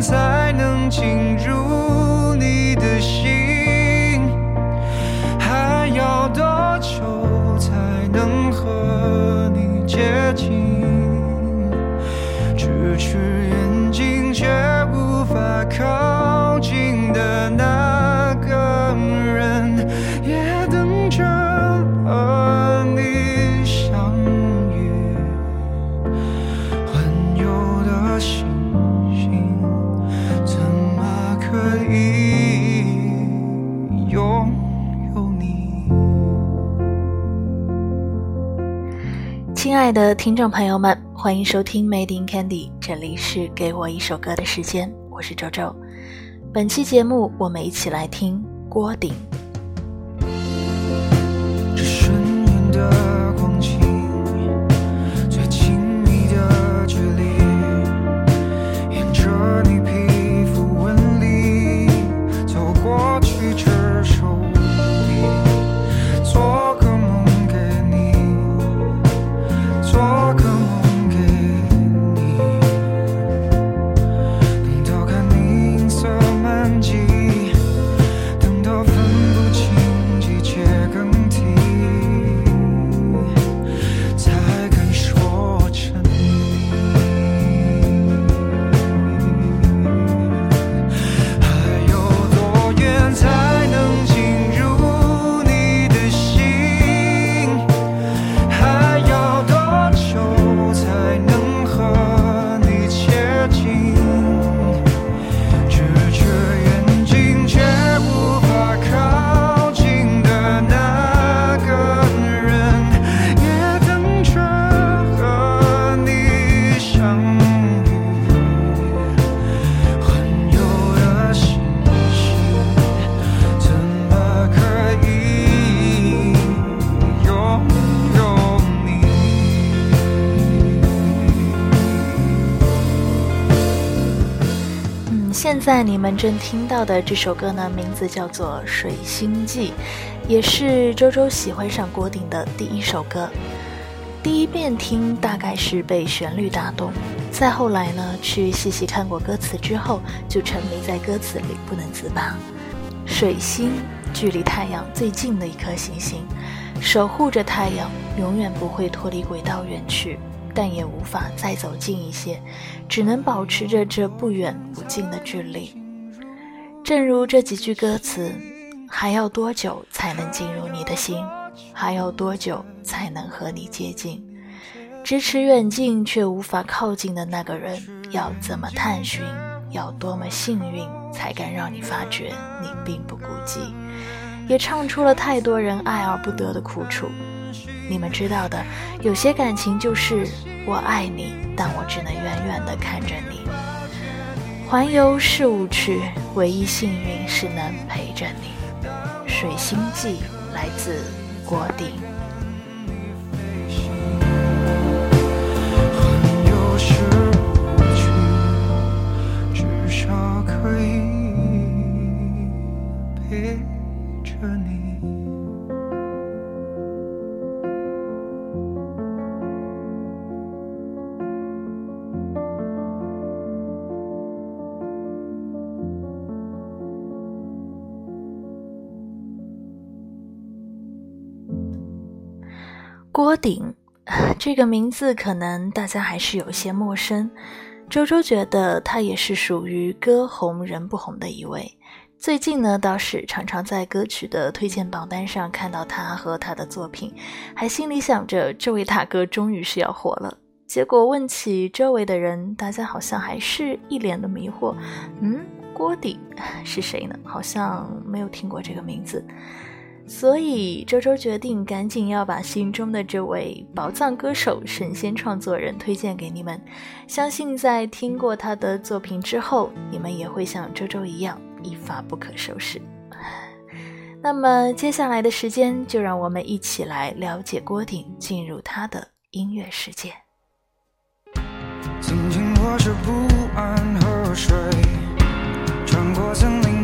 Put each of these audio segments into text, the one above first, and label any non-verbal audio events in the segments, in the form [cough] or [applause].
才能进入你的心，还要多久才能和你接近？咫尺亲爱的听众朋友们，欢迎收听 Made in Candy，这里是给我一首歌的时间，我是周周。本期节目，我们一起来听郭顶。在你们正听到的这首歌呢，名字叫做《水星记》，也是周周喜欢上郭顶的第一首歌。第一遍听大概是被旋律打动，再后来呢，去细细看过歌词之后，就沉迷在歌词里不能自拔。水星距离太阳最近的一颗行星，守护着太阳，永远不会脱离轨道远去，但也无法再走近一些，只能保持着这不远不近的距离。正如这几句歌词，还要多久才能进入你的心？还要多久才能和你接近？咫尺远近却无法靠近的那个人，要怎么探寻？要多么幸运，才敢让你发觉你并不孤寂？也唱出了太多人爱而不得的苦楚。你们知道的，有些感情就是我爱你，但我只能远远的看着你。环游是无趣，唯一幸运是能陪着你。水星记来自郭顶。郭顶 [laughs] 这个名字可能大家还是有些陌生。周周觉得他也是属于歌红人不红的一位。最近呢，倒是常常在歌曲的推荐榜单上看到他和他的作品，还心里想着这位大哥终于是要火了。结果问起周围的人，大家好像还是一脸的迷惑。嗯，郭顶 [laughs] 是谁呢？好像没有听过这个名字。所以周周决定赶紧要把心中的这位宝藏歌手、神仙创作人推荐给你们。相信在听过他的作品之后，你们也会像周周一样一发不可收拾。[laughs] 那么接下来的时间，就让我们一起来了解郭顶，进入他的音乐世界。曾经我是不安河水，穿过森林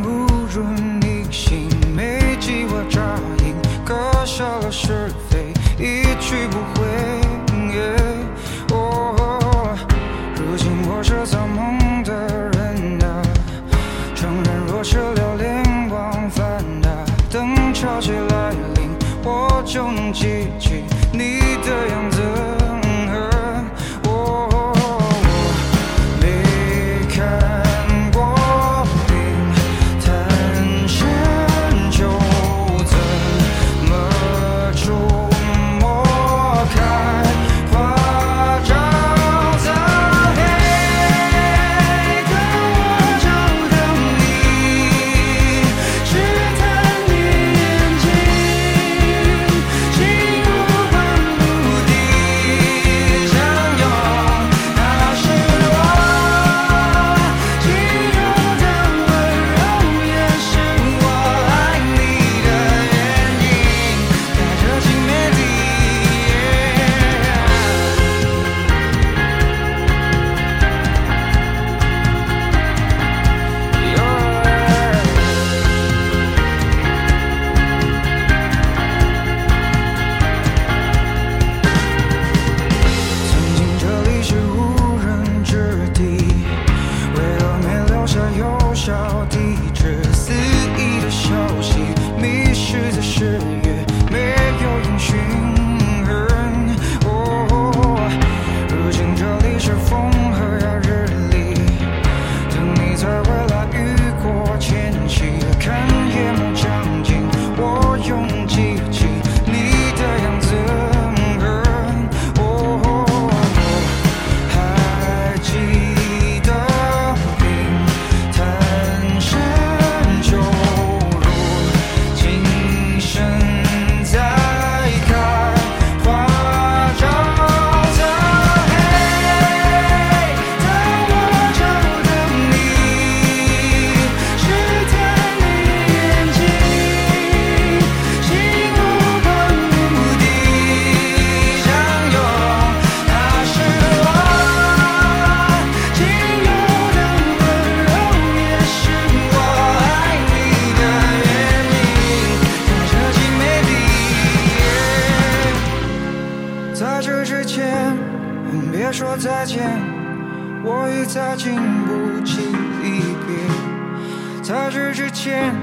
在这之前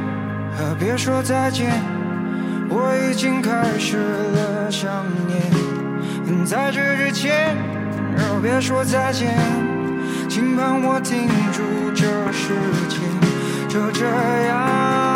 别说再见我已经开始了想念。在这之前别说再见请帮我停住这时间就这样。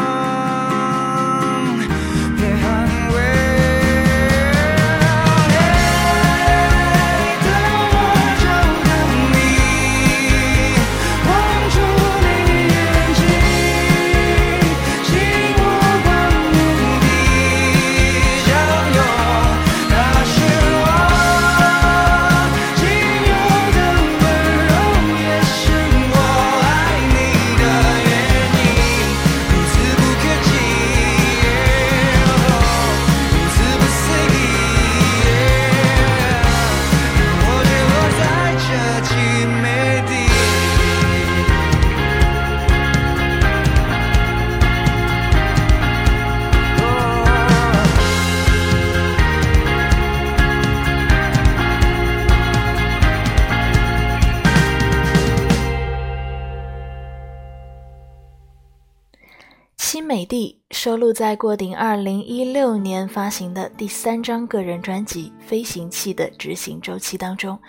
录在郭顶2016年发行的第三张个人专辑《飞行器的执行周期》当中。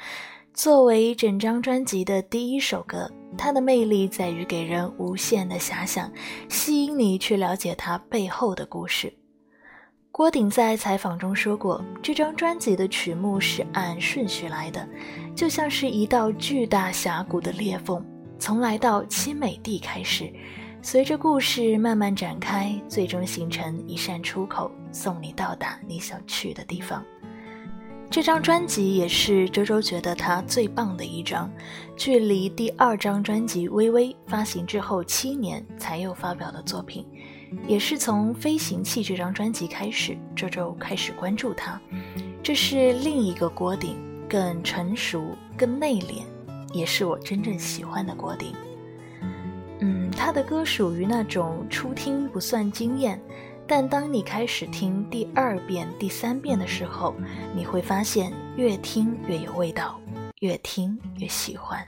作为整张专辑的第一首歌，它的魅力在于给人无限的遐想，吸引你去了解它背后的故事。郭顶在采访中说过，这张专辑的曲目是按顺序来的，就像是一道巨大峡谷的裂缝，从来到凄美地开始，随着故事慢慢展开，最终形成一扇出口，送你到达你想去的地方。这张专辑也是周周觉得他最棒的一张，距离第二张专辑《微微》发行之后七年才又发表的作品，也是从《飞行器》这张专辑开始，周周开始关注他。这是另一个郭顶，更成熟、更内敛，也是我真正喜欢的郭顶。他的歌属于那种初听不算惊艳。但当你开始听第二遍、第三遍的时候，你会发现越听越有味道，越听越喜欢。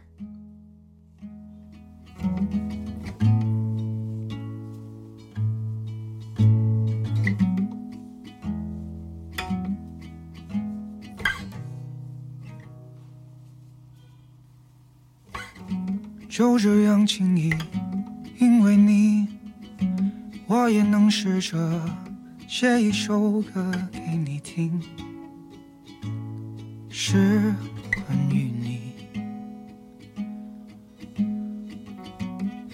就这样轻易，我也能试着写一首歌给你听，是关于你。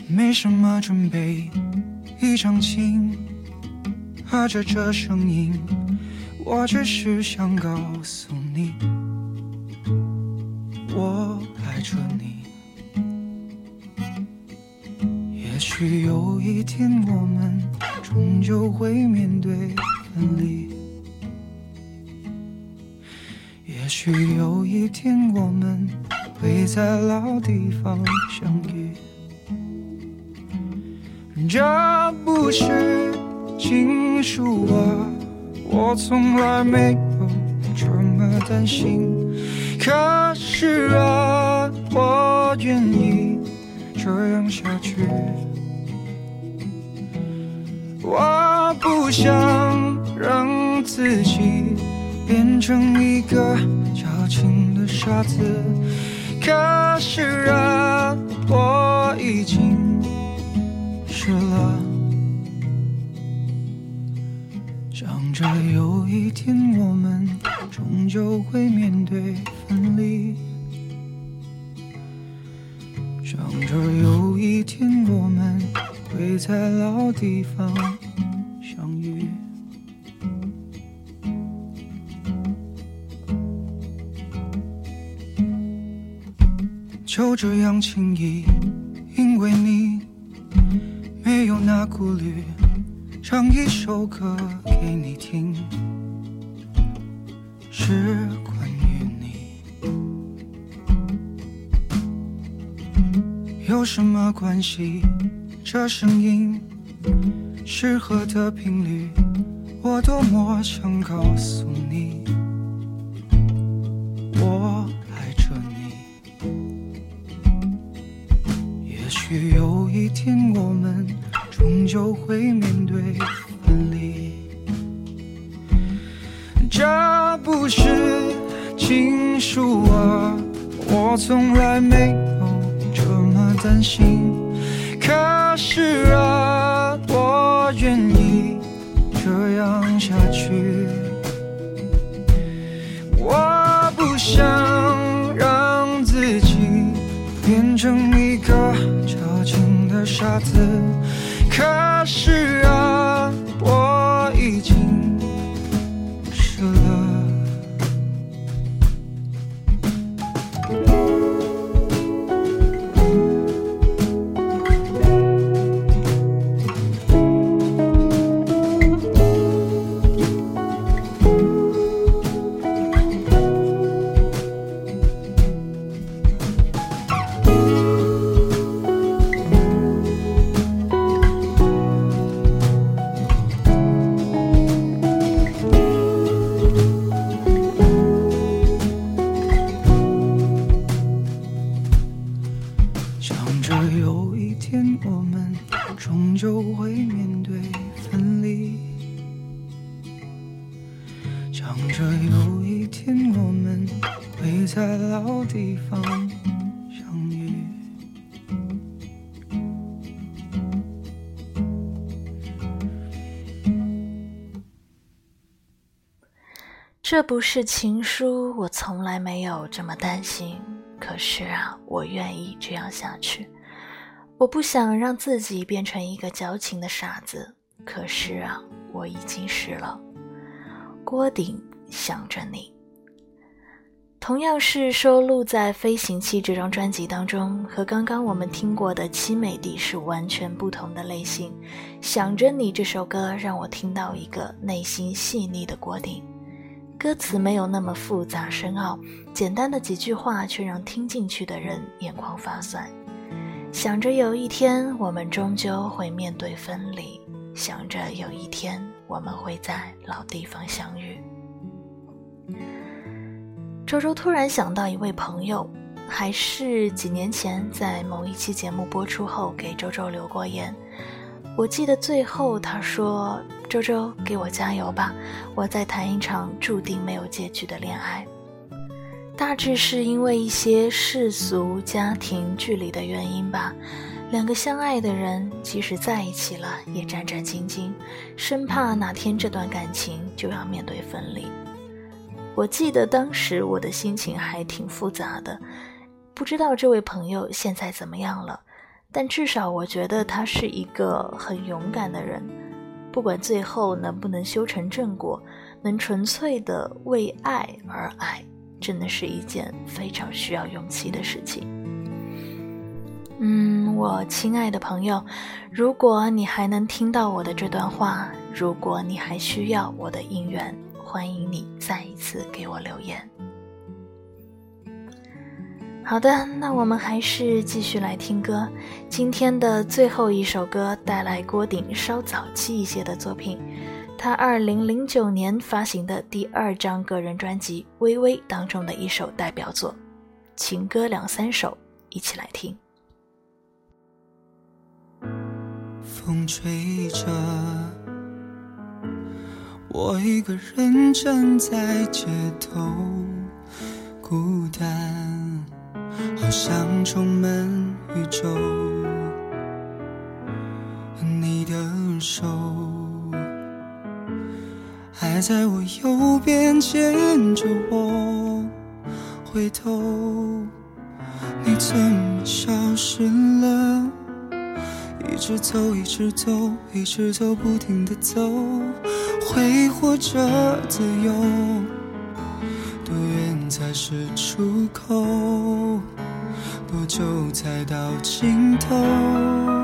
没什么准备，一张琴，和着这声音，我只是想告诉你，我爱着你。也许有一天我们。终究会面对分离。也许有一天我们会在老地方相遇。这不是情书啊，我从来没有这么担心。可是啊，我愿意这样下去。我不想让自己变成一个矫情的傻子，可是啊，我已经湿了。想着有一天我们终究会面对分离，想着有一天我们。会在老地方就这样轻易，因为你没有那顾虑，唱一首歌给你听，是关于你，有什么关系？这声音适合的频率，我多么想告诉你，天我们终究会面对分离，这不是情书啊，我从来没有这么担心。可是啊，我愿意这样下去。我不想傻子。可是而有一天，我们终究会面对分离。想着有一天，我们会在老地方相遇。这不是情书，我从来没有这么担心。可是啊，我愿意这样下去。我不想让自己变成一个矫情的傻子。可是啊，我已经是了。郭顶想着你，同样是收录在《飞行器》这张专辑当中，和刚刚我们听过的《凄美地》是完全不同的类型。想着你这首歌，让我听到一个内心细腻的郭顶。歌词没有那么复杂深奥，简单的几句话却让听进去的人眼眶发酸。想着有一天我们终究会面对分离，想着有一天我们会在老地方相遇。周周突然想到一位朋友，还是几年前在某一期节目播出后给周周留过言。我记得最后他说：“周周，给我加油吧，我在谈一场注定没有结局的恋爱。”大致是因为一些世俗、家庭、距离的原因吧。两个相爱的人，即使在一起了，也战战兢兢，生怕哪天这段感情就要面对分离。我记得当时我的心情还挺复杂的，不知道这位朋友现在怎么样了。但至少我觉得他是一个很勇敢的人，不管最后能不能修成正果，能纯粹的为爱而爱，真的是一件非常需要勇气的事情。嗯，我亲爱的朋友，如果你还能听到我的这段话，如果你还需要我的应援，欢迎你再一次给我留言。好的，那我们还是继续来听歌。今天的最后一首歌带来郭顶稍早期一些的作品，他二零零九年发行的第二张个人专辑《微微》当中的一首代表作《情歌两三首》，一起来听。风吹着，我一个人站在街头，孤单。好像充满宇宙，你的手还在我右边牵着我，回头你怎么消失了？一直走，一直走，一直走，不停的走，挥霍着自由。多远才是出口？多久才到尽头？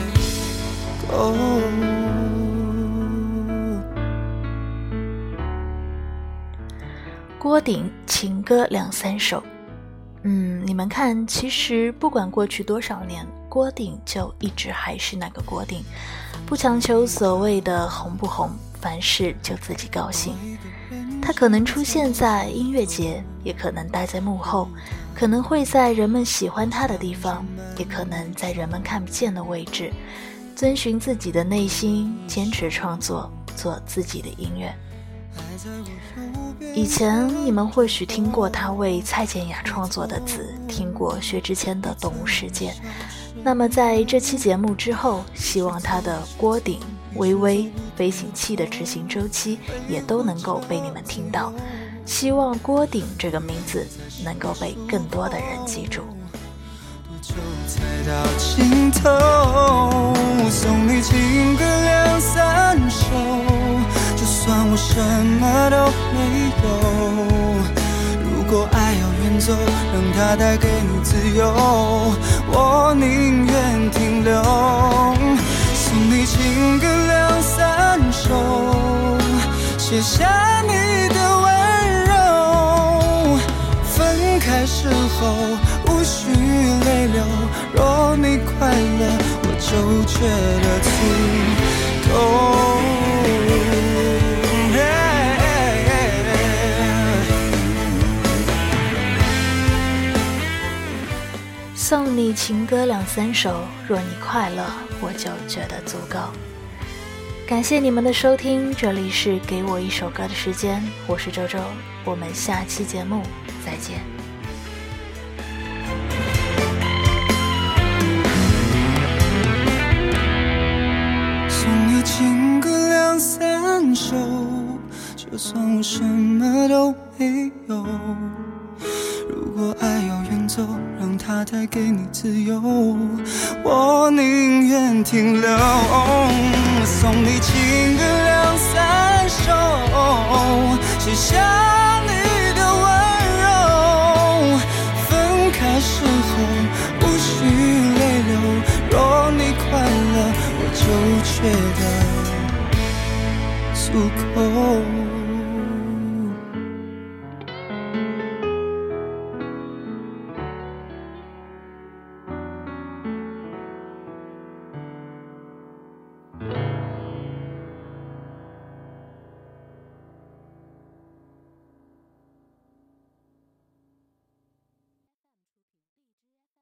郭顶情歌两三首，嗯，你们看，其实不管过去多少年，郭顶就一直还是那个郭顶，不强求所谓的红不红，凡事就自己高兴。他可能出现在音乐节，也可能待在幕后，可能会在人们喜欢他的地方，也可能在人们看不见的位置，遵循自己的内心，坚持创作，做自己的音乐。以前你们或许听过他为蔡健雅创作的词，听过薛之谦的《动物世界》，那么在这期节目之后，希望他的锅顶。微微飞行器的执行周期也都能够被你们听到，希望郭顶这个名字能够被更多的人记住。送你情歌两三首，就算我什么都没有。如果爱要远走，让它带给你自由，我宁愿停留。送你情歌两三首，写下你的温柔。分开时候无需泪流，若你快乐，我就觉得足够。送你情歌两三首，若你快乐，我就觉得足够。感谢你们的收听，这里是给我一首歌的时间，我是周周，我们下期节目再见。三手，就算我什么都没有。如果爱要远走，让它带给你自由，我宁愿停留。Oh.